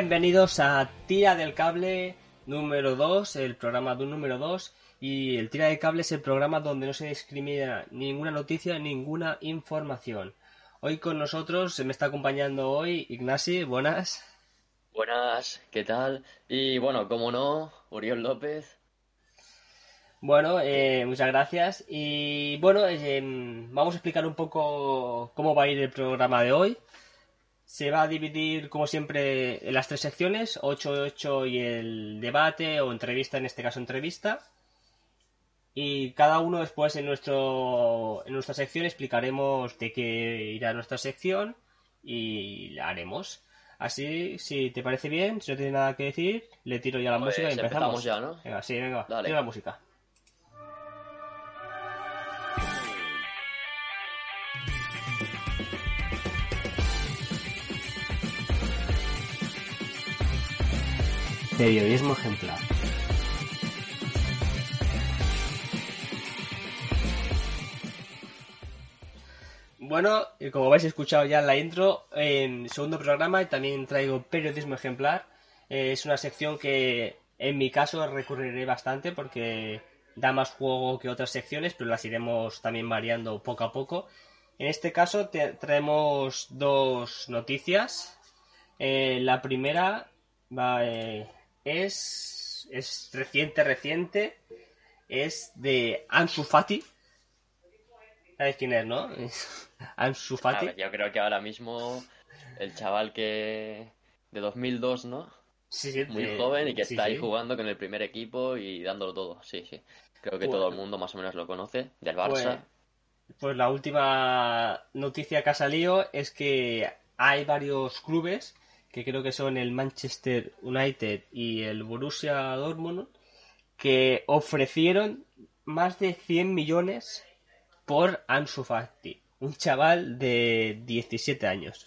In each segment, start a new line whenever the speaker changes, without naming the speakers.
Bienvenidos a Tira del Cable número 2, el programa de un número 2. Y el Tira del Cable es el programa donde no se discrimina ninguna noticia, ninguna información. Hoy con nosotros se me está acompañando hoy Ignasi, buenas.
Buenas, ¿qué tal? Y bueno, como no, Uriol López.
Bueno, eh, muchas gracias. Y bueno, eh, vamos a explicar un poco cómo va a ir el programa de hoy. Se va a dividir, como siempre, en las tres secciones, 8-8 y el debate o entrevista, en este caso entrevista. Y cada uno después en, nuestro, en nuestra sección explicaremos de qué irá nuestra sección y la haremos. Así, si te parece bien, si no tienes nada que decir, le tiro ya la
Pues
música y empezamos.
empezamos ya, ¿no?
Venga, sí, venga,
Dale.
la música. Periodismo ejemplar. Bueno, como habéis escuchado ya en la intro, en segundo programa también traigo periodismo ejemplar. Eh, es una sección que en mi caso recurriré bastante porque da más juego que otras secciones, pero las iremos también variando poco a poco. En este caso te- traemos dos noticias. Eh, la primera va, eh, es, es reciente, reciente. Es de Ansu Fati. ¿Sabes quién es, no? Ansu Fati.
ver, yo creo que ahora mismo el chaval que de 2002, ¿no?
Sí, sí,
Muy joven y que
sí,
está ahí jugando con el primer equipo y dándolo todo. Sí, sí. Creo que
Bueno.
todo el mundo más o menos lo conoce. Del Barça.
Pues, pues la última noticia que ha salido es que hay varios clubes que creo que son el Manchester United y el Borussia Dortmund que ofrecieron más de 100 millones por Ansu Fati, un chaval de 17 años.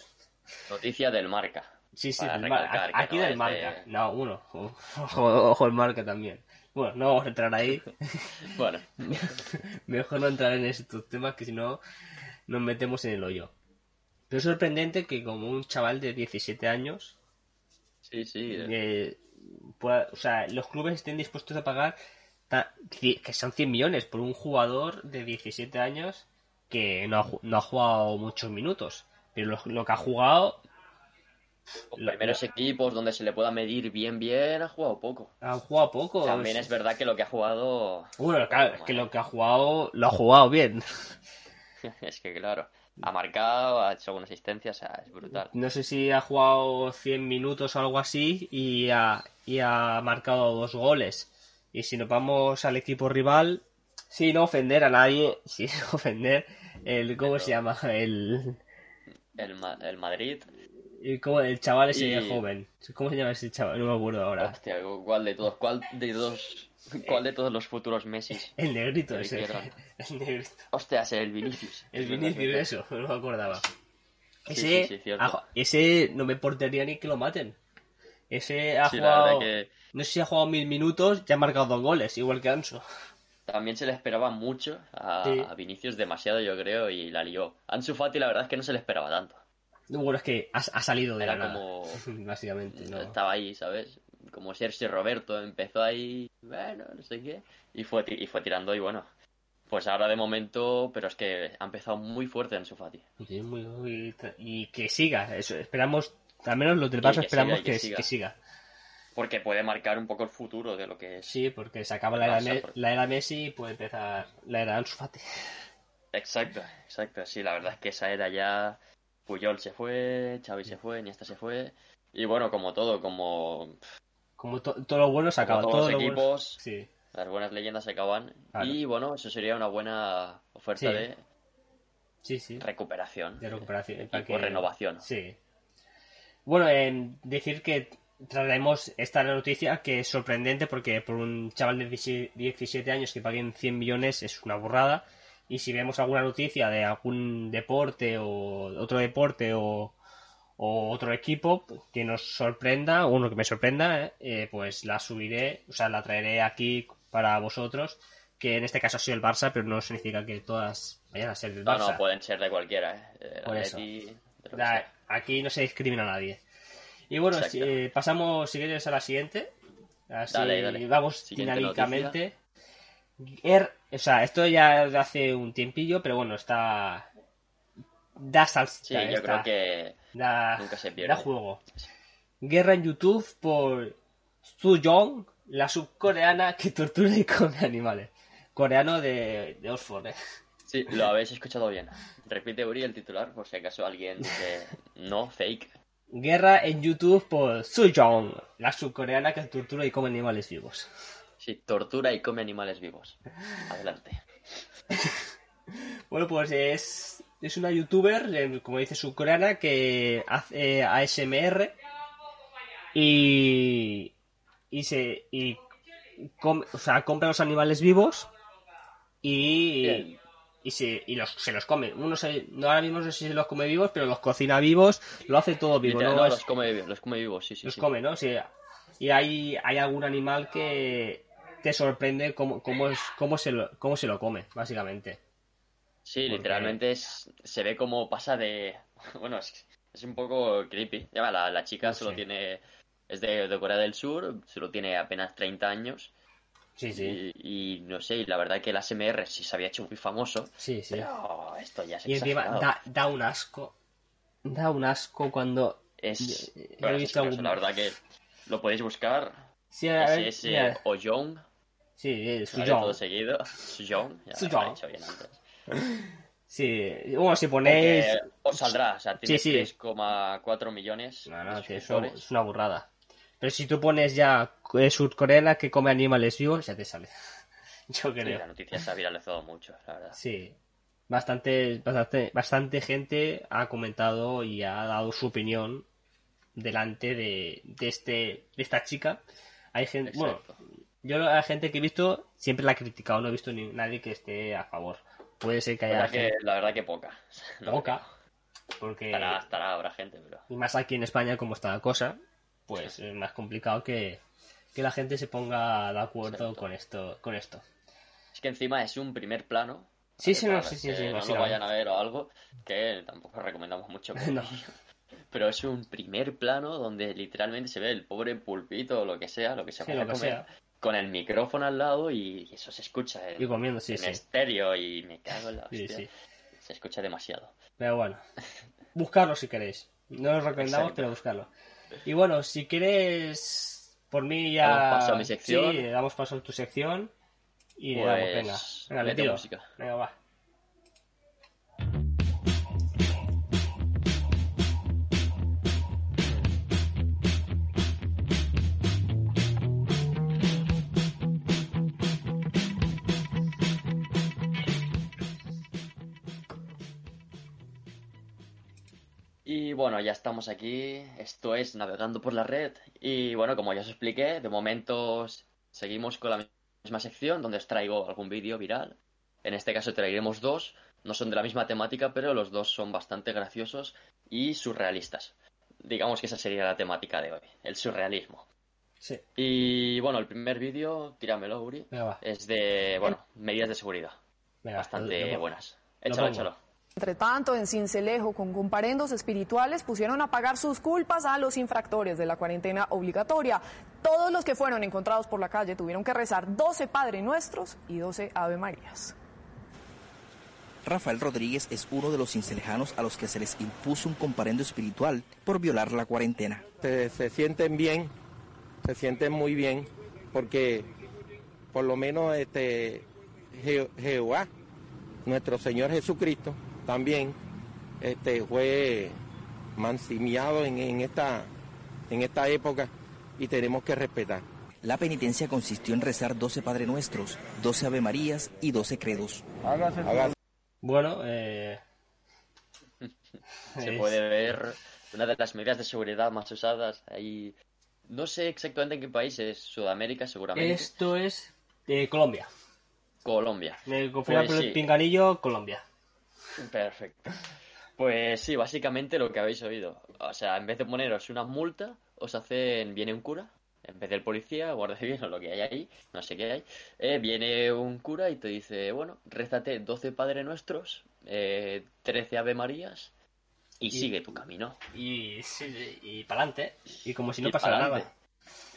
Noticia del Marca.
Sí, sí, del aquí
no
del marca.
de-
No, uno. Ojo, ojo el marca también. Bueno, no vamos a entrar ahí.
Bueno,
Mejor no entrar en estos temas que si no nos metemos en el hoyo. Pero es sorprendente que como un chaval de 17 años,
sí, sí.
eh, pueda- o sea, los clubes estén dispuestos a pagar que son 100 millones por un jugador de 17 años que no ha, no ha jugado muchos minutos. Pero lo, lo que ha jugado,
Los primeros equipos donde se le pueda medir bien, bien, ha jugado poco.
ha jugado poco.
También es verdad que lo que ha jugado.
Bueno, claro, es que lo que ha jugado, lo ha jugado bien.
Es que claro, ha marcado, ha hecho alguna asistencia, o sea, es brutal.
No sé si ha jugado 100 minutos o algo así y ha, y ha marcado dos goles. Y si nos vamos al equipo rival, sin ofender a nadie, sin ofender, el ¿cómo se llama? El,
El, el Madrid,
el, ¿cómo- el chaval ese
Y-
joven. ¿Cómo se llama ese chaval? No me acuerdo ahora.
hostia, ¿cuál de todos? ¿Cuál de todos? ¿Cuál de todos los futuros Messi?
El negrito
El
ese. El negrito.
Hostia, es el Vinicius.
El Vinicius, eso, no me acordaba.
Sí,
Ese,
sí, sí,
ese no me importaría ni que lo maten. Ese ha jugado.
que
No sé si ha jugado mil minutos y ha marcado dos goles, igual que Ansu.
también se le esperaba mucho a, Vinicius, demasiado yo creo, y la lió. Ansu Fati la verdad es que no se le esperaba tanto.
Bueno, es que ha, ha salido de
Era
la nada.
como...
Básicamente, no.
Estaba ahí, ¿sabes? Como Sergio Roberto empezó ahí, bueno, no sé qué, y fue, y fue tirando y bueno, pues ahora de momento, pero es que ha empezado muy fuerte en su Fati.
Sí, muy- muy- y que siga. Eso, esperamos, al menos los del Barça esperamos
siga, que
que,
siga.
que siga.
Porque puede marcar un poco el futuro de lo que es.
Sí, porque se acaba la era,
Barça,
Me-
porque-
la era Messi y puede empezar la era Ansu Fati.
Exacto, exacto, sí, la verdad es que esa era ya... Puyol se fue, Xavi se fue, Iniesta se fue, y bueno, como todo, como
Como to- todo lo bueno se
Como
acaba.
todos
todo
los
bueno-
equipos,
Sí.
las buenas leyendas se acaban,
Claro.
y bueno, eso sería una buena oferta
Sí.
de
Sí, sí.
recuperación,
De recuperación. para que-
renovación.
Sí. Bueno, en decir que traeremos esta noticia que es sorprendente porque por un chaval de 17 17 años que paguen 100 millones es una burrada. Y si vemos alguna noticia de algún deporte o otro deporte o, o otro equipo que nos sorprenda, uno que me sorprenda, eh, pues la subiré, o sea, la traeré aquí para vosotros. Que en este caso ha sido el Barça, pero no significa que todas vayan a ser del
No,
Barça.
no, pueden ser de cualquiera, ¿eh?
Por eso.
De.
Aquí no se discrimina a nadie. Y bueno, eh, pasamos, si quieres, a la siguiente. Así
Dale, dale.
vamos
Siguiente
dinámicamente. Er- o sea, esto ya de hace un tiempillo, pero bueno, está. Da salsa.
Sí, yo creo que
da,
nunca se
da
pierde.
juego. Guerra en YouTube por Su Young, la subcoreana que tortura y come animales. Coreano de, de Oxford, ¿eh?
Sí, lo habéis escuchado bien. Repite, Uri, el titular, por si acaso alguien dice no, fake.
Guerra en YouTube por Su Young, la subcoreana que tortura y come animales vivos.
Sí, tortura y come animales vivos. Adelante.
Bueno, pues es, es una youtuber, eh, como dice subcoreana, que hace ASMR y, y se y come- o sea, compra los animales vivos y,
Bien.
y, se, y los, se los come. Uno se, no ahora mismo no sé si se los come vivos, pero los cocina vivos, lo hace todo vivo.
Literal,
¿no?
no,
Es-
los come, los come vivos, sí, sí.
los
sí.
come, ¿no? Sí. Y hay, hay algún animal que te sorprende cómo, cómo, es, cómo, se lo, cómo se lo come, básicamente.
Sí,
Porque-
literalmente es, se ve como pasa de... Bueno, es, es un poco creepy. Ya la, la chica
No
solo tiene... Es de, de Corea del Sur, solo tiene apenas 30 años.
Sí, sí.
Y, y no sé, y la verdad que el ASMR sí se había hecho muy famoso.
Sí, sí.
Pero esto ya es
Y encima da, da un asco. Da un asco cuando.
Es...
Yo- yo
bueno,
he
es
visto algún-
La verdad que lo podéis buscar.
Sí, a ver,
SS
mira.
Ojong.
Sí, es. Sujong.
Todo seguido. Sujong. Ya lo he dicho bien antes.
Sí, bueno, si ponéis.
Porque os saldrá, o sea, tiene
Sí, sí.
3,4 millones
No, no, eso es una burrada. Pero si tú pones ya eh, surcoreana que come animales vivos, ya te sale. Yo creo.
la noticia se ha viralizado mucho, la verdad.
Sí. Bastante, bastante, bastante gente ha comentado y ha dado su opinión delante de, de este, de esta chica. Hay gente, bueno,
Exacto.
yo a la gente que he visto siempre la he criticado, no he visto ni nadie que esté a favor. Puede ser que
La
haya
verdad que,
gente
la verdad que poca. No,
poca, porque
Estará, estará, habrá gente, pero...
y más aquí en España como está la cosa, pues es más complicado que, que la gente se ponga de acuerdo
Exacto.
con esto, con esto.
Es que encima es un primer plano.
Sí,
¿vale?
sí, no, sí, sí, sí,
no lo
imagino.
vayan a ver o algo, que tampoco recomendamos mucho. pero-
No.
Pero es un primer plano donde literalmente se ve el pobre pulpito o lo que sea, lo que se
Sí,
comer,
sea.
Con el micrófono al lado y eso se escucha en,
Y comiendo, sí,
en
sí.
estéreo y me cago en la hostia.
sí.
Se escucha demasiado.
Pero bueno, buscarlo si queréis. No os recomendamos,
Exacto.
pero buscarlo. Y bueno, si quieres, por mí ya.
Damos paso a mi sección.
Sí, damos paso a tu sección. Y le
Pues,
damos, venga. Venga, le tiro.
música.
Venga, va.
Bueno, ya estamos aquí. Esto es Navegando por la Red. Y bueno, como ya os expliqué, de momento seguimos con la misma sección donde os traigo algún vídeo viral. En este caso traeremos dos. No son de la misma temática, pero los dos son bastante graciosos y surrealistas. Digamos que esa sería la temática de hoy, el surrealismo.
Sí,
Y bueno, el primer vídeo, tíramelo, Uri,
venga, va.
es de, bueno, medidas de seguridad.
Venga,
Bastante
lo- lo-
buenas.
lo
Échalo, échalo.
Entre tanto, en Cincelejo, con comparendos espirituales, pusieron a pagar sus culpas a los infractores de la cuarentena obligatoria. Todos los que fueron encontrados por la calle tuvieron que rezar 12 Padre Nuestros y 12 Ave Marías.
Rafael Rodríguez es uno de los cincelejanos a los que se les impuso un comparendo espiritual por violar la cuarentena.
se, se sienten bien, se sienten muy bien, porque por lo menos este Je- Jehová, nuestro Señor Jesucristo, también este, fue mancimiado en, en esta, en esta época y tenemos que respetar.
La penitencia consistió en rezar 12 Padre Nuestros, 12 Ave Marías y 12 credos.
Hágase
Bueno, eh.
Se puede ver una de las medidas de seguridad más usadas ahí. No sé exactamente en qué país es, Sudamérica seguramente.
Esto es de Colombia.
Colombia.
Me confirma
Pues
por el
sí.
pinganillo, Colombia.
Perfecto. Pues sí, básicamente lo que habéis oído. O sea, en vez de poneros una multa, os hacen, viene un cura, en vez del policía, guardia civil o lo que hay ahí, no sé qué hay, eh, viene un cura y te dice, bueno, rézate 12 Padre Nuestros, eh, 13 Ave Marías y, sigue tu camino.
Y, sí, y para adelante. Y como si no
Y
pasara nada.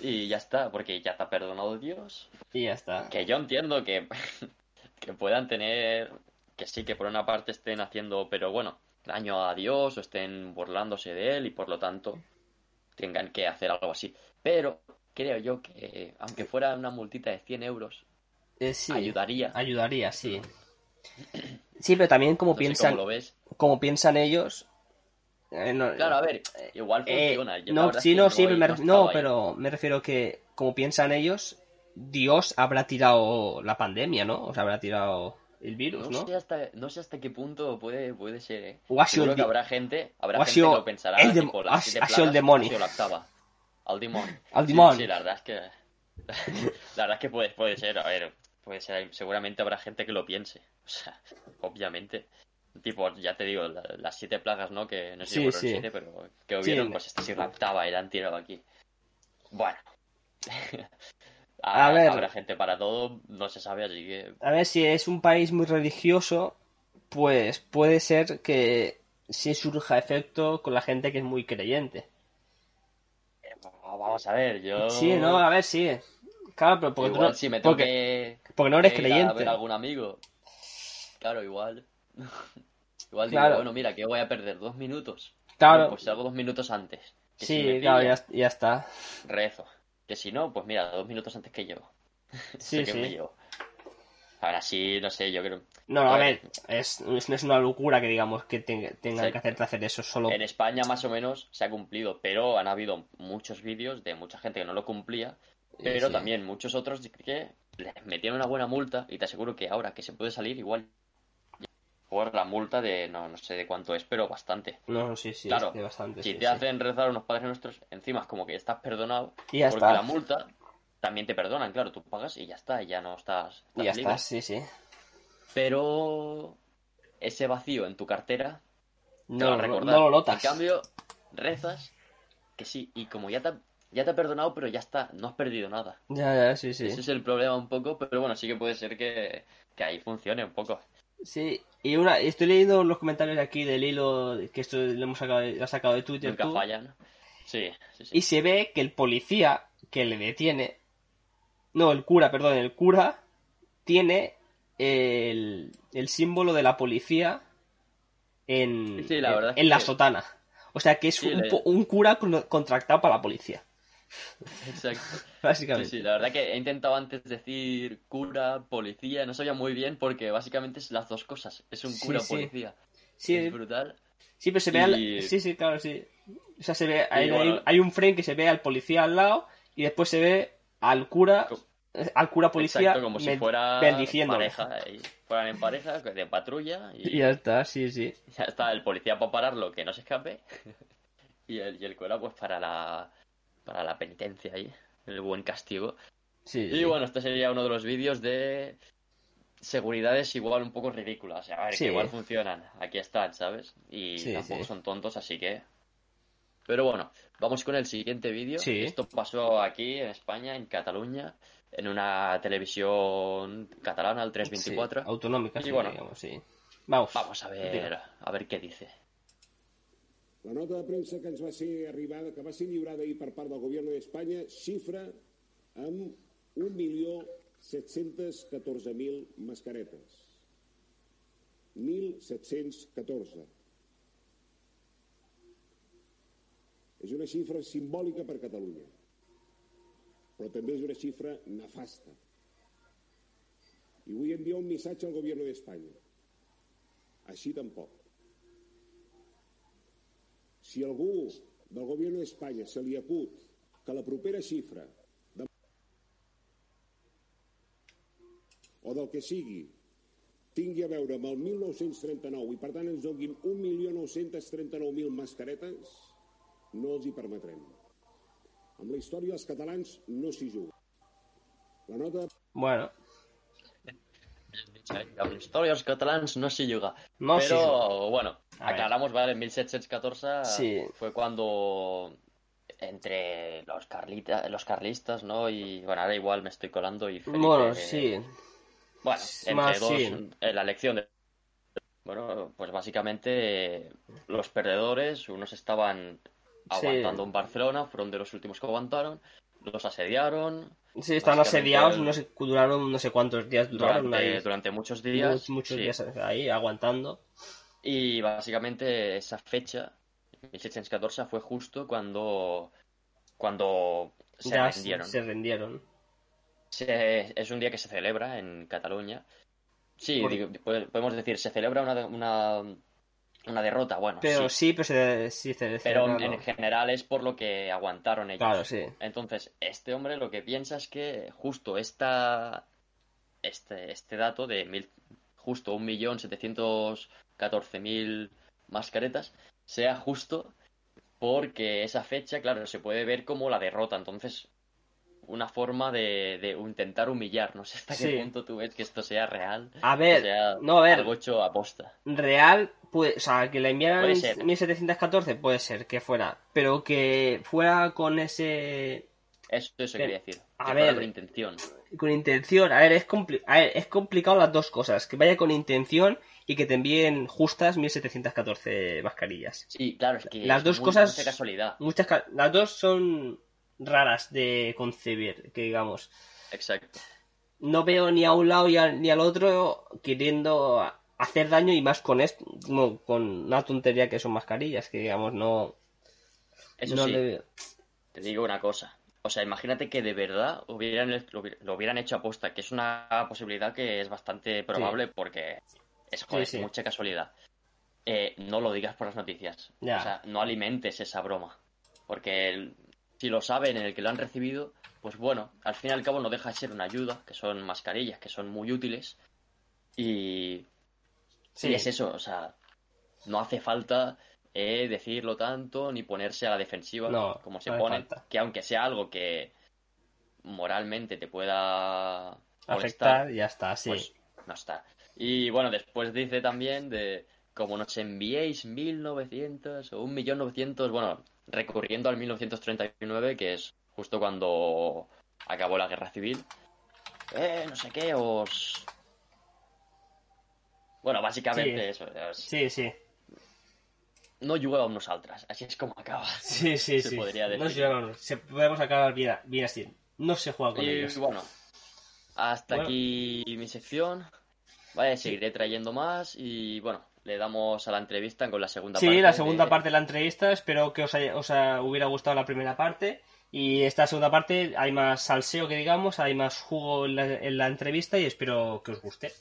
Y ya está, porque ya te ha perdonado Dios.
Y ya está.
Que yo entiendo que, que puedan tener, que sí, que por una parte estén haciendo, pero bueno, daño a Dios o estén burlándose de él y por lo tanto tengan que hacer algo así. Pero creo yo que, aunque fuera una multita de 100 euros,
Eh, sí.
ayudaría.
Ayudaría, sí. Sí, pero también como
No
piensan,
cómo lo ves.
como piensan ellos. eh, no-
Claro, a ver, igual
eh,
funciona. Yo la
no, sí, no, sí, me, no,
ahí.
pero me refiero que como piensan ellos, Dios habrá tirado la pandemia, ¿no? O sea, habrá tirado el virus,
No
¿no?
sé hasta, no sé hasta qué punto puede, puede ser, ¿eh?
O ha sido
Seguro que habrá gente, habrá gente que lo pensará,
el
tipo,
ha- ha sido el demonio.
ha sido la octava. Al demonio.
Al
Sí,
demonio.
Sí, la verdad es que... La verdad es que puede, puede ser, a ver, puede ser, seguramente habrá gente que lo piense. O sea, obviamente. Tipo, ya te digo, la- las siete plagas, ¿no? Que no sé
Sí,
si fueron
sí.
siete, pero que
Sí,
hubieron,
en-
pues esta sí la octava y la han tirado aquí. Bueno.
A ver.
Habrá gente para todo, no se sabe, así que...
A ver, si es un país muy religioso, pues puede ser que sí surja efecto con la gente que es muy creyente.
Vamos a ver, yo...
Sí, no, a ver, sí. Claro, pero porque, tú
igual
no,
si me tengo
porque,
que...
porque no eres
que ir a
creyente.
ver algún amigo. Claro, igual. igual
Claro.
digo, bueno, mira, que voy a perder dos minutos.
Claro.
Bueno, pues salgo dos minutos antes. Que
Sí, claro, ya, ya está.
rezo. Que si no, pues mira, dos minutos antes que llevo.
Sí,
Sé que
sí.
me llevo. Ahora sí, no sé, yo creo.
No,
A
a
ver.
ver, es, es- no es una locura que digamos que te- tengan que hacerte hacer eso solo.
En España más o menos se ha cumplido, pero han habido muchos vídeos de mucha gente que no lo cumplía, pero
Sí.
también muchos otros que les metían una buena multa y te aseguro que ahora que se puede salir igual por la multa de no, no sé de cuánto es, pero bastante.
No, sí, sí,
Claro,
es de bastante.
Si
sí,
te
sí.
hacen rezar unos padres nuestros, encima es como que estás perdonado,
Y ya
porque
está.
la multa también te perdonan, claro, tú pagas y ya está, y ya no estás,
Y ya
estás libre.
está, sí, sí.
Pero ese vacío en tu cartera te
No,
a
no,
recordar.
no lo notas.
En cambio, rezas que sí, y como ya te, ha- ya te ha perdonado, pero ya está, no has perdido nada.
Ya, ya, sí, sí.
Ese es el problema un poco, pero bueno, sí que puede ser que, que ahí funcione un poco.
Sí, y una, estoy leyendo los comentarios aquí del hilo que esto lo hemos sacado, lo has sacado de Twitter
Nunca
tú,
fallan. Sí, sí, sí.
y se ve que el policía que le detiene, no, el cura, perdón, el cura tiene el, el símbolo de la policía en,
Sí, la
en- en la sotana. O sea que es un, un cura con- contractado para la policía,
Exacto. Sí,
básicamente.
sí, la verdad que he intentado antes decir cura, policía, no sabía muy bien porque básicamente es las dos cosas. Es un
Sí,
cura
sí.
policía.
Sí,
Es brutal.
Sí, pero se ve al- Sí, sí, claro, sí. O sea, se ve... Hay,
bueno.
hay- hay un frame que se ve al policía al lado y después se ve al cura... Eh, Al cura policía
Exacto, como si fuera pareja. y fueran en pareja, de patrulla y
Y ya está, sí, sí.
ya está el policía para pararlo, que no se escape. y, el, y el cura pues para la, para la penitencia ahí, el buen castigo.
Sí,
Y
sí.
bueno, este sería uno de los vídeos de seguridades igual un poco ridículas. A ver,
Sí.
que igual funcionan. Aquí están, ¿sabes? Y tampoco son tontos, así que... Pero bueno, vamos con el siguiente vídeo.
Sí.
Esto pasó aquí en España, en Cataluña, en una televisión catalana, el 324.
Sí, autonómica,
Y bueno.
digamos, sí. Vamos.
Vamos a ver, a ver qué dice.
La nota de premsa que ens va ser arribada, que va ser lliurada ahir per part del govern d'Espanya, xifra amb 1.714.000 mascaretes. 1.714. És una xifra simbòlica per Catalunya, però també és una xifra nefasta. I vull enviar un missatge al govern d'Espanya. Així tampoc. Si algú del govern d'Espanya se li acut que la propera xifra de... o del que sigui tingui a veure amb el 1939 i per tant ens donin 1.939.000 mascaretes, no els hi permetrem. Amb la història dels catalans no s'hi juga. La nota
Bueno,
Amb la història dels catalans no s'hi juga.
No s'hi
Pero bueno,
A ver.
aclaramos, ¿vale? En 1714
Sí.
fue cuando entre los, carlita, los carlistas, ¿no? Y bueno, ahora igual me estoy colando y Felipe,
bueno,
eh,
sí.
Bueno, entre
más,
dos,
sí.
en la elección de Bueno, pues básicamente los perdedores, unos estaban aguantando en Barcelona, fueron de los últimos que aguantaron, los asediaron.
Sí, estaban asediados, no sé, duraron no sé cuántos días duraron
durante, durante muchos días.
Muchos, días ahí aguantando.
Y básicamente esa fecha, 1614, fue justo cuando, cuando se rendieron.
Se rendieron.
es un día que se celebra en Cataluña. Sí, podemos decir, se celebra una, una, una derrota, bueno.
Pero sí, pero se, sí,
Pero en general es por lo que aguantaron ellos.
Claro, sí.
Entonces, este hombre lo que piensa es que justo esta, este, este dato de mil, justo 1.714.000 mascaretas sea justo porque esa fecha, claro, se puede ver como la derrota. Entonces, una forma de, intentar humillar. No sé hasta qué punto tú ves que esto sea real.
A ver, no, a ver.
Algo hecho aposta.
Real, pues, o sea, que la enviaran en 1714 puede ser que fuera, pero que fuera con ese.
Eso, eso quería decir. A ver. Con intención.
Con intención. A ver, es a ver, es complicado las dos cosas. Que vaya con intención y que te envíen justas 1714 mascarillas.
Sí, claro, es que.
Las dos cosas.
Mucha casualidad.
Muchas, las dos son raras de concebir, que digamos.
Exacto.
No veo ni a un lado ni, al otro queriendo hacer daño y más con esto, con una tontería que son mascarillas, que digamos no.
Eso sí. Te digo una cosa. O sea, imagínate que de verdad hubieran, lo, hubieran hecho aposta, que es una posibilidad que es bastante probable porque es mucha casualidad. Eh, no lo digas por las noticias. O sea, no alimentes esa broma. Porque el, si lo saben en el que lo han recibido, pues bueno, al fin y al cabo no deja de ser una ayuda, que son mascarillas, que son muy útiles. Y, sí. es eso, o sea, no hace falta eh, decirlo tanto ni ponerse a la defensiva como se pone. Que aunque sea algo que moralmente te pueda
afectar, ya está, sí.
Pues no está. Y bueno, después dice también de como nos enviéis 1900 o 1.900.000, bueno, recurriendo al 1939, que es justo cuando acabó la guerra civil. Eh, no sé qué, os... Bueno, básicamente eso.
Sí, sí.
No a unos otras, así es como acaba.
Sí, sí, se Podría decir. No se, podemos acabar bien, bien, así. No se juega con y,
bueno, hasta aquí mi sección. Vale, seguiré trayendo más y bueno, le damos a la entrevista con la segunda
parte.
Sí,
la segunda parte de la entrevista. Espero que os, os hubiera gustado la primera parte. Y esta segunda parte hay más salseo que digamos, hay más jugo en la entrevista y espero que os guste.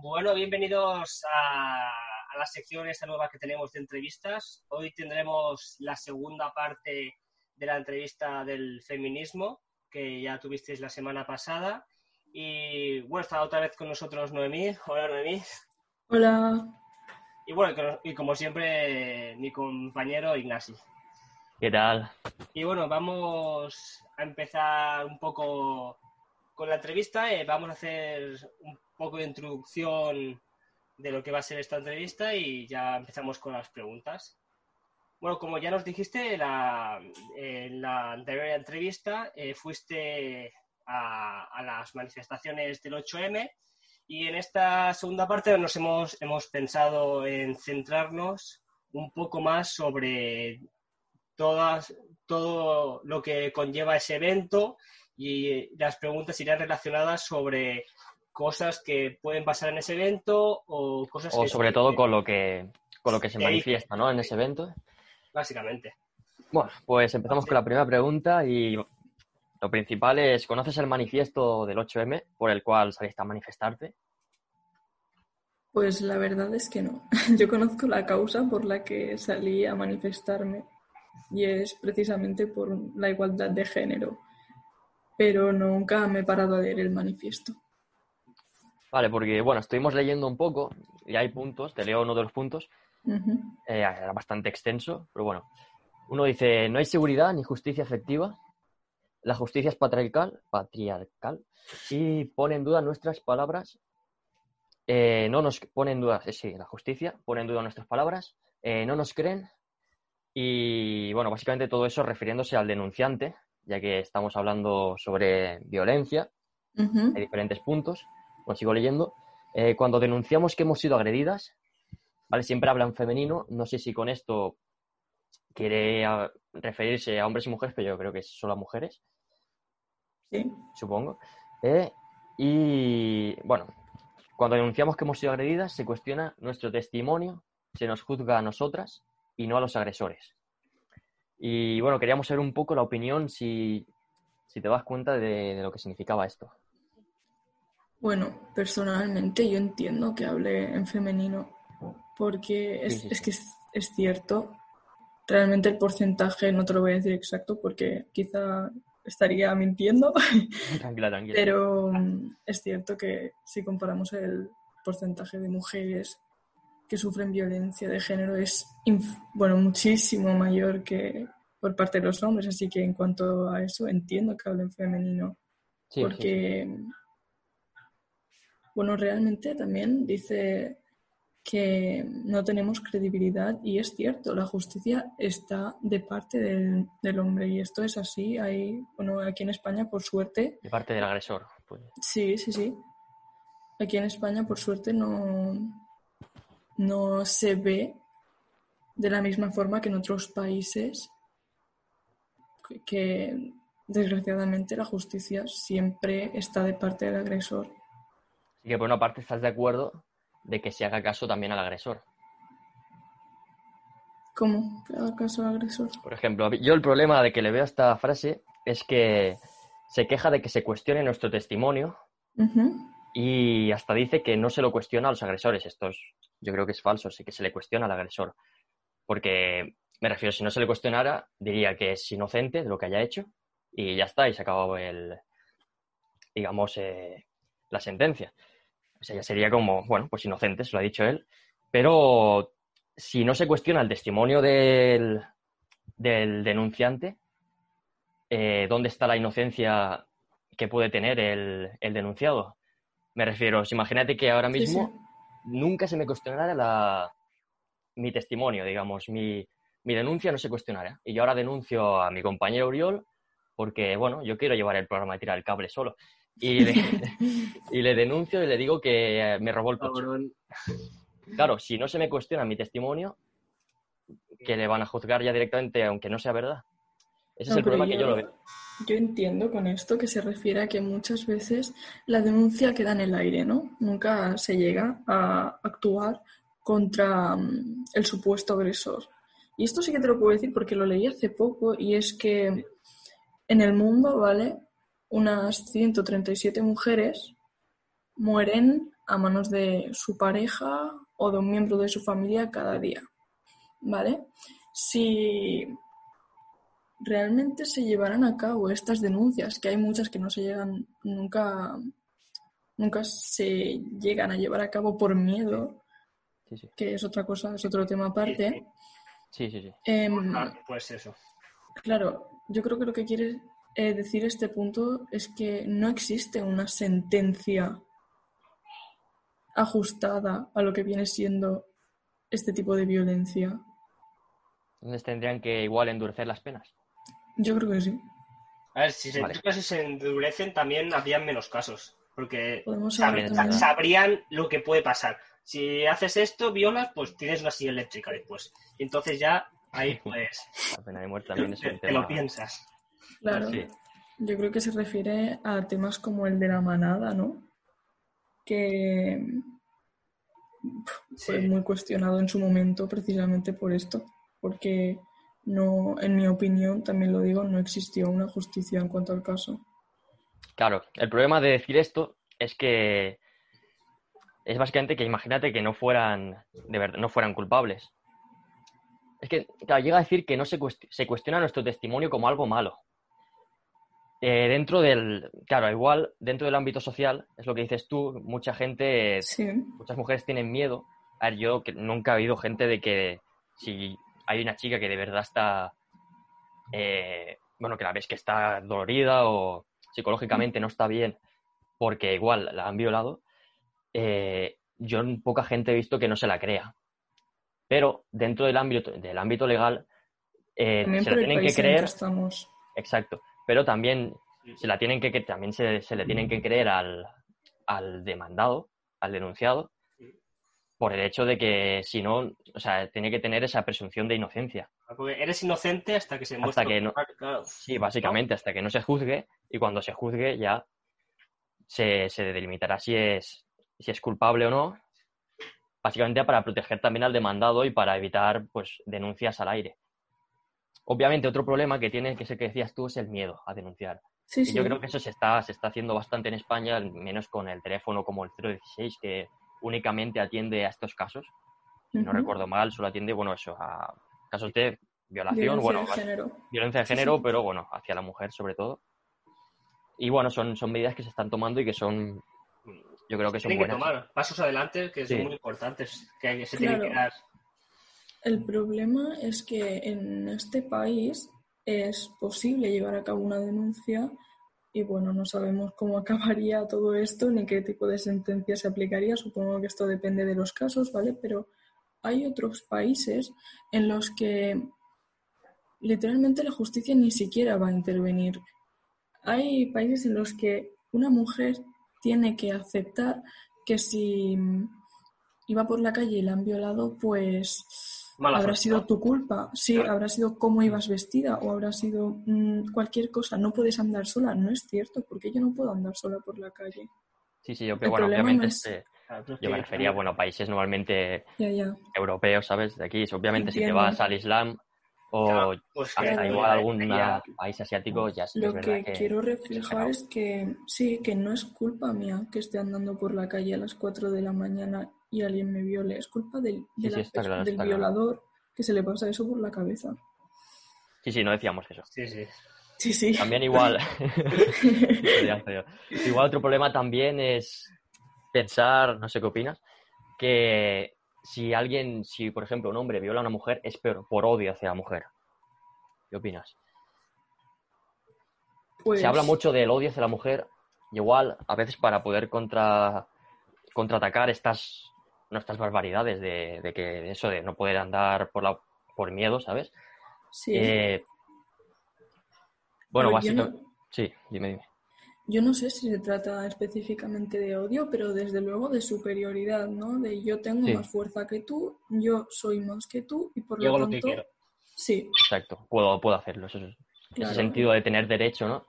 Bueno, bienvenidos a, la sección esta nueva que tenemos de entrevistas. Hoy tendremos la segunda parte de la entrevista del feminismo que ya tuvisteis la semana pasada. Y bueno, está otra vez con nosotros Noemí. Hola Noemí.
Hola.
Y bueno, y como siempre, mi compañero Ignasi.
¿Qué tal?
Y bueno, vamos a empezar un poco con la entrevista. Eh, vamos a hacer un poco de introducción de lo que va a ser esta entrevista y ya empezamos con las preguntas. Bueno, como ya nos dijiste la, en la anterior entrevista, eh, fuiste a, las manifestaciones del 8M y en esta segunda parte nos hemos, hemos pensado en centrarnos un poco más sobre todas, todo lo que conlleva ese evento y las preguntas irán relacionadas sobre cosas que pueden pasar en ese evento o cosas
o sobre todo con lo que con lo que se manifiesta ¿no? en ese evento
básicamente
bueno pues empezamos con la primera pregunta y lo principal es ¿conoces el manifiesto del 8M por el cual saliste a manifestarte?
Pues la verdad es que no. Yo conozco la causa por la que salí a manifestarme y es precisamente por la igualdad de género, pero nunca me he parado a leer el manifiesto.
Vale, porque bueno, estuvimos leyendo un poco y hay puntos, te leo uno de los puntos, eh, era bastante extenso, pero bueno. Uno dice, no hay seguridad ni justicia efectiva, la justicia es patriarcal, patriarcal y pone en duda nuestras palabras. Eh, no nos pone en duda, eh, sí, la justicia pone en duda nuestras palabras, eh, no nos creen. Y bueno, básicamente todo eso refiriéndose al denunciante, ya que estamos hablando sobre violencia,
Ujú.
hay diferentes puntos, bueno, sigo leyendo. Eh, cuando denunciamos que hemos sido agredidas, ¿vale? Siempre habla en femenino, no sé si con esto quiere ah, referirse a hombres y mujeres, pero yo creo que es solo a mujeres
Sí.
supongo. Eh, y bueno, cuando denunciamos que hemos sido agredidas, se cuestiona nuestro testimonio, se nos juzga a nosotras y no a los agresores. Y bueno, queríamos saber un poco la opinión, si, si te das cuenta de, de lo que significaba esto.
Bueno, personalmente yo entiendo que hable en femenino, porque es, es que es, es cierto. Realmente el porcentaje no te lo voy a decir exacto porque quizá estaría mintiendo,
Tranquila, tranquila.
pero mm, es cierto que si comparamos el porcentaje de mujeres que sufren violencia de género es bueno muchísimo mayor que por parte de los hombres, así que en cuanto a eso entiendo que hablen femenino
Sí, sí, sí.
Bueno, realmente también dice que no tenemos credibilidad y es cierto, la justicia está de parte del, del hombre y esto es así. Hay, bueno, aquí en España, por suerte,
De parte del agresor. pues.
sí, sí, sí. Aquí en España, por suerte, no, no se ve de la misma forma que en otros países que desgraciadamente la justicia siempre está de parte del agresor.
Así que por una parte estás de acuerdo de que se haga caso también al agresor.
¿Cómo? ¿Que haga caso al agresor?
Por ejemplo, yo el problema de que le veo a esta frase es que se queja de que se cuestione nuestro testimonio y hasta dice que no se lo cuestiona a los agresores. Esto es- yo creo que es falso, sí que se le cuestiona al agresor. Porque, me refiero, si no se le cuestionara, diría que es inocente de lo que haya hecho y ya está, y se acabó el, digamos, eh, la sentencia. O sea, ya sería como, bueno, pues inocente, se lo ha dicho él. Pero si no se cuestiona el testimonio del, del denunciante, eh, ¿dónde está la inocencia que puede tener el, el denunciado? Me refiero, si imagínate que ahora mismo
sí.
nunca se me cuestionara la, mi testimonio, digamos, mi, mi denuncia no se cuestionara. Y yo ahora denuncio a mi compañero Uriol porque, bueno, yo quiero llevar el programa de tirar el cable solo. Y le, y le denuncio y le digo que eh, me robó el coche.
Cabrón.
Claro, si no se me cuestiona mi testimonio, que le van a juzgar ya directamente, aunque no sea verdad. Ese es el problema que yo lo veo.
Yo entiendo con esto que se refiere a que muchas veces la denuncia queda en el aire, ¿no? Nunca se llega a actuar contra mm, el supuesto agresor. Y esto sí que te lo puedo decir porque lo leí hace poco y es que en el mundo, ¿vale? Unas 137 mujeres mueren a manos de su pareja o de un miembro de su familia cada día, ¿vale? Si realmente se llevarán a cabo estas denuncias, que hay muchas que no se llegan, nunca, nunca se llegan a llevar a cabo por miedo,
Sí, sí.
que es otra cosa, es otro tema aparte.
Sí, sí, sí.
Em,
Ah, Pues eso.
claro, yo creo que lo que quiere eh, decir este punto es que no existe una sentencia ajustada a lo que viene siendo este tipo de violencia.
Entonces tendrían que igual endurecer las penas.
Yo creo que sí.
A ver, si se,
Vale.
si se endurecen también habrían menos casos. Porque
También,
sabrían lo que puede pasar. Si haces esto, violas, pues tienes una silla eléctrica después. Y entonces ya ahí pues
La pena de muerte también es
te,
un
te
tema.
lo piensas.
Claro.
Sí.
Yo creo que se refiere a temas como el de la manada, ¿no? Que fue
Sí.
muy cuestionado en su momento precisamente por esto, porque no, en mi opinión, también lo digo, no existió una justicia en cuanto al caso.
Claro, el problema de decir esto es que es básicamente que imagínate que no fueran de verdad, no fueran culpables. Es que, claro, llega a decir que no se, cuest- se cuestiona nuestro testimonio como algo malo. Eh, dentro del, claro, igual dentro del ámbito social, es lo que dices tú, mucha gente
Sí,
muchas mujeres tienen miedo. A ver, yo que nunca he habido gente de que si hay una chica que de verdad está, eh, bueno, que la ves que está dolorida o psicológicamente no está bien porque igual la han violado, eh, yo poca gente he visto que no se la crea. Pero dentro del ámbito, del ámbito legal, se la tienen que creer.
que estamos.
Exacto. Pero también se la tienen que, que también se, se le tienen que creer al, al demandado, al denunciado, por el hecho de que si no, o sea, tiene que tener esa presunción de inocencia.
Porque eres inocente hasta que se
Hasta
muestre.
que no-
Claro.
Sí, básicamente, hasta que no se juzgue, y cuando se juzgue ya se, se delimitará si es, si es culpable o no, básicamente para proteger también al demandado y para evitar pues denuncias al aire. Obviamente otro problema que tiene, que es el que decías tú, es el miedo a denunciar.
Sí,
Y
sí.
yo creo que eso se está, se está haciendo bastante en España, al menos con el teléfono como el 016, que únicamente atiende a estos casos. Si no recuerdo mal, solo atiende, bueno, eso, a casos de violación,
Violencia
bueno,
de género.
violencia de género,
sí.
pero bueno, hacia la mujer sobre todo. Y bueno, son, son medidas que se están tomando y que son, yo creo que son
Tienen que
buenas.
tomar pasos adelante que
Sí.
son muy importantes, que se tienen que
Claro.
dar.
El problema es que en este país es posible llevar a cabo una denuncia y bueno, no sabemos cómo acabaría todo esto ni qué tipo de sentencia se aplicaría. Supongo que esto depende de los casos, ¿vale? Pero hay otros países en los que literalmente la justicia ni siquiera va a intervenir. Hay países en los que una mujer tiene que aceptar que si iba por la calle y la han violado, pues
Mala
habrá
suerte,
sido
¿no?
tu culpa. Sí,
Claro.
habrá sido cómo ibas vestida o habrá sido mm, cualquier cosa. No puedes andar sola. No es cierto, porque yo no puedo andar sola por la calle.
Sí, sí, yo
El
bueno, obviamente
no es-
este- yo me refería, bueno, a países normalmente
Ya, ya.
europeos, ¿sabes? De aquí, obviamente si te vas al Islam o
Claro, pues
hasta
que-
igual algún
ya-
país asiático, ya sí
Lo
es verdad
que
que...
quiero reflejar es que sí, que no es culpa mía que esté andando por la calle a las 4 de la mañana y alguien me viole. Es culpa del,
Sí,
de
sí,
la
está
pers-
claro,
del
está claro.
violador que se le pasa eso por la cabeza.
Sí, sí, no decíamos eso.
Sí, sí.
Sí, sí.
También igual, igual otro problema también es pensar, no sé qué opinas, que si alguien, si por ejemplo un hombre viola a una mujer es por, por odio hacia la mujer. ¿Qué opinas?
Pues,
Se habla mucho del odio hacia la mujer, y igual a veces para poder contra, contraatacar estas, no, estas barbaridades de, de que eso de no poder andar por la por miedo, ¿sabes?
sí.
Eh, bueno, básicamente...
no-
Sí, dime, dime.
Yo no sé si se trata específicamente de odio, pero desde luego de superioridad, ¿no? De yo tengo
Sí.
más fuerza que tú, yo soy más que tú y por
Yo
lo
lo
tanto,
quiero.
sí,
Exacto, puedo, puedo hacerlo. Eso es,
Claro.
Ese sentido de tener derecho, ¿no?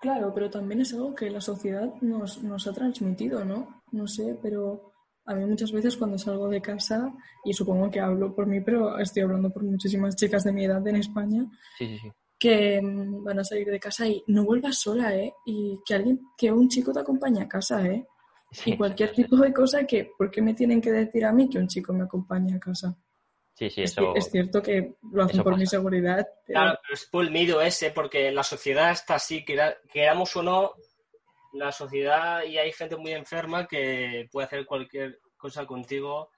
claro, pero también es algo que la sociedad nos, nos ha transmitido, ¿no? No sé, pero a mí muchas veces cuando salgo de casa, y supongo que hablo por mí, pero estoy hablando por muchísimas chicas de mi edad en España,
Sí, sí, sí.
que mm, van a salir de casa y no vuelvas sola, ¿eh? Y que alguien, que un chico te acompañe a casa, ¿eh?
Sí,
y cualquier
sí, sí.
tipo de cosa que, ¿por qué me tienen que decir a mí que un chico me acompañe a casa?
Sí, sí,
Es,
eso.
es cierto que lo hacen por mi seguridad, pero
Claro, pero es por el miedo ese, porque la sociedad está así, quera- queramos o no, la sociedad y hay gente muy enferma que puede hacer cualquier cosa contigo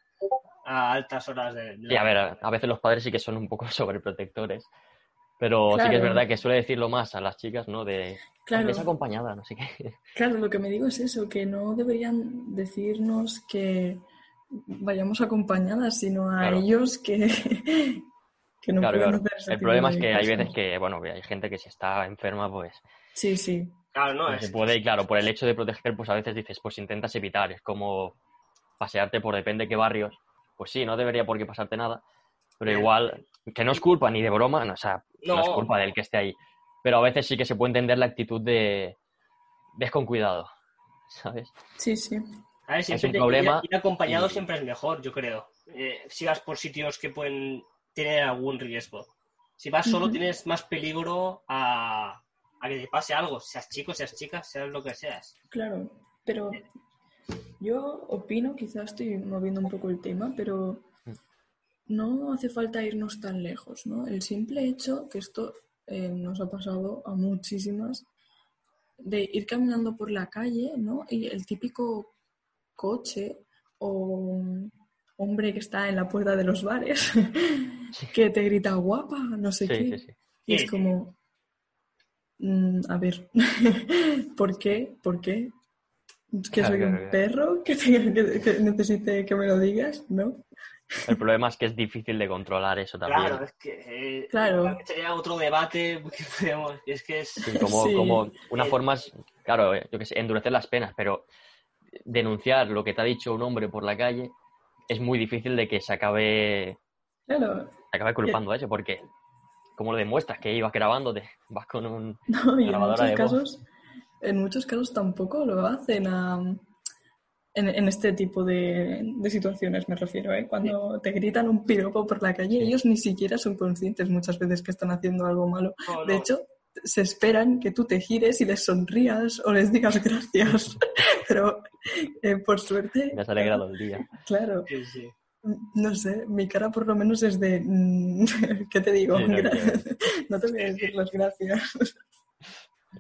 a altas horas de de
Sí, a ver, a veces los padres sí que son un poco sobreprotectores, pero sí que es verdad que suele decirlo más a las chicas, ¿no? De,
Claro.
ves acompañada, no sé qué.
claro, lo que me digo es eso, que no deberían decirnos que vayamos acompañadas, sino a
Claro.
ellos que, que no
Claro,
pueden
claro.
hacer ese
El problema es que hay veces que, bueno, que hay gente que si está enferma, pues
Sí, sí,
Claro, no, es
se puede, y claro, por el hecho de proteger, pues a veces dices, pues intentas evitar, es como pasearte por depende de qué barrios, pues sí, no debería por qué pasarte nada, pero igual, que no es culpa ni de broma, no, o sea, no, es
No.
culpa del que esté ahí, pero a veces sí que se puede entender la actitud de ves con cuidado, ¿sabes?
sí, sí.
A ver, siempre
un
ir-
problema
ir acompañado
y-
siempre es mejor, yo creo. Eh, si vas por sitios que pueden tener algún riesgo. Si vas solo
Ujú.
tienes más peligro a, a que te pase algo, seas chico, seas chica, seas lo que seas.
Claro, pero yo opino, quizás estoy moviendo un poco el tema, pero no hace falta irnos tan lejos, ¿no? El simple hecho, que esto eh, nos ha pasado a muchísimas, de ir caminando por la calle, ¿no? Y el típico coche o hombre que está en la puerta de los bares que te grita guapa, no sé
Sí,
qué.
sí, sí.
Y es como, mm, a ver, ¿por qué? ¿Por qué? que
Claro,
soy
claro,
un
claro.
perro que, tenga que, que necesite que me lo digas, ¿no?
El problema es que es difícil de controlar eso también.
Claro, es que eh,
Claro.
sería otro debate que podemos, es que es
Sí, como,
Sí.
como una
Eh,
forma es, claro, eh, yo que sé, endurecer las penas, pero denunciar lo que te ha dicho un hombre por la calle es muy difícil de que se acabe,
Claro,
se acabe culpando a eso, porque ¿cómo lo demuestras? Que ibas grabándote, vas con un...
no, y en muchos
de voz.
casos, en muchos casos tampoco lo hacen a- en, en este tipo de, de situaciones, me refiero, ¿eh? Cuando te gritan un piropo por la calle, ellos ni siquiera son conscientes muchas veces que están haciendo algo malo.
no,
De hecho, se esperan que tú te gires y les sonrías o les digas gracias. Pero eh, por suerte,
Me has alegrado el día.
claro,
Sí, sí.
No sé, mi cara por lo menos es de, mm, ¿qué te digo?
Sí, no,
te voy a decir las gracias.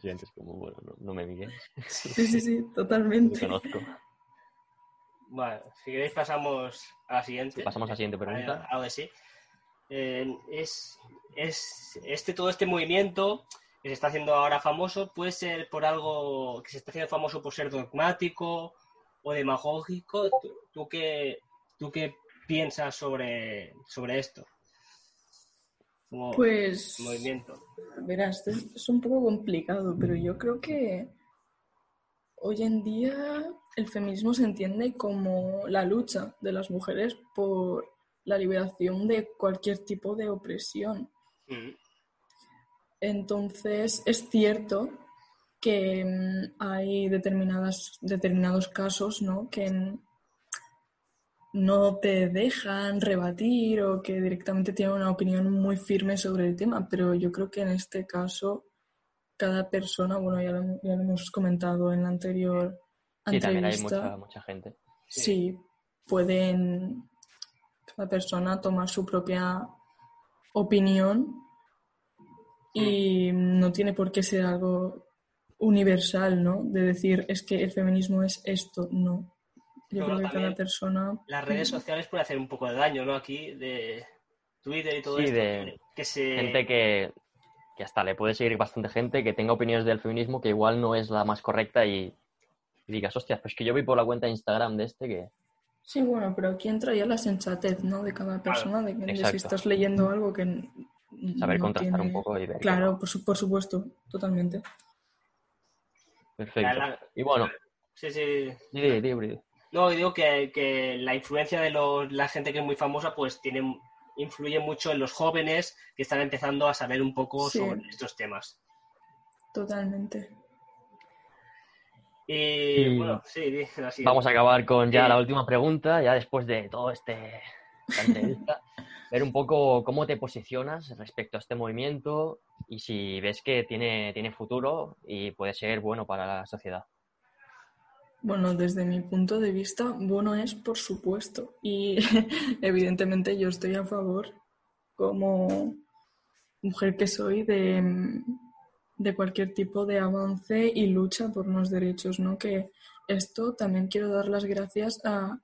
Sientes como, bueno, no, no me mires,
Sí, sí, sí, totalmente.
te conozco.
Bueno, si queréis pasamos a la siguiente.
Pasamos a la siguiente pregunta.
Algo así. Eh, es, es este todo este movimiento que se está haciendo ahora famoso puede ser por algo que se está haciendo famoso por ser dogmático o demagógico. ¿Tú, tú qué, tú qué piensas sobre, sobre esto? Como
Pues,
movimiento.
verás, es, es un poco complicado, pero yo creo que hoy en día el feminismo se entiende como la lucha de las mujeres por la liberación de cualquier tipo de opresión.
Mm,
Entonces, es cierto que mm, hay determinadas, determinados casos ¿no? que mm, no te dejan rebatir o que directamente tienen una opinión muy firme sobre el tema, pero yo creo que en este caso cada persona, bueno, ya lo, ya lo hemos comentado en la anterior
Sí, también hay
entrevista,
mucha, mucha gente.
sí, pueden cada persona tomar su propia opinión y no tiene por qué ser algo universal, ¿no? De decir, es que el feminismo es esto, no. Yo
Luego
creo que cada persona...
Las redes sociales pueden hacer un poco de daño, ¿no? Aquí de Twitter y todo
Sí,
esto.
de
que se...
Gente que, que hasta le puede seguir bastante gente que tenga opiniones del feminismo que igual no es la más correcta y, y digas, hostia, pues que yo vi por la cuenta de Instagram de este que...
Sí, bueno, pero aquí entra ya la sensatez, ¿no? De cada persona, de que de si estás leyendo algo que...
Saber
no
contrastar un poco y ver.
Claro, por, su- por supuesto, totalmente.
Perfecto.
La- la-
Y bueno,
Sí, sí.
di, di, di.
No, digo que, que la influencia de los, la gente que es muy famosa, pues tiene, influye mucho en los jóvenes que están empezando a saber un poco
Sí.
sobre estos temas.
Totalmente.
Y,
Y
bueno, sí, así.
Vamos a acabar con ya
Sí.
la última pregunta, ya después de todo este entrevista, ver un poco cómo te posicionas respecto a este movimiento y si ves que tiene, tiene futuro y puede ser bueno para la sociedad.
Bueno, desde mi punto de vista, bueno es por supuesto. Y evidentemente yo estoy a favor, como mujer que soy, de, de cualquier tipo de avance y lucha por unos derechos, ¿no? Que esto también quiero dar las gracias a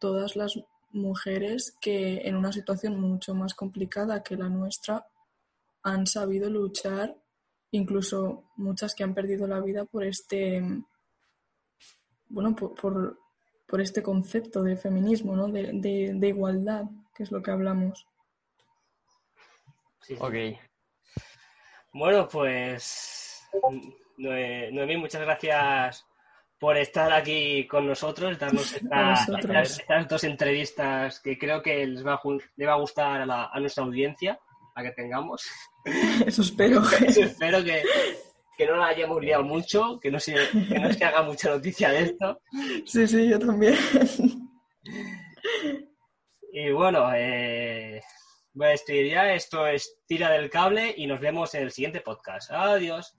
todas las mujeres que en una situación mucho más complicada que la nuestra han sabido luchar, incluso muchas que han perdido la vida por este bueno, por, por, por este concepto de feminismo, ¿no? De, de- de igualdad, que es lo que hablamos.
Sí, sí.
Ok,
Bueno, pues Noe- Noemí, muchas gracias por estar aquí con nosotros, darnos esta- estas, estas dos entrevistas que creo que les va a, ju- le va a gustar a, la- a nuestra audiencia, la que tengamos.
Eso espero.
Espero que, que no la hayamos liado mucho, que no, se, que no se haga mucha noticia de esto.
Sí, sí, yo también.
Y bueno, eh, voy a despedir ya. Esto es Tira del Cable y nos vemos en el siguiente podcast. Adiós.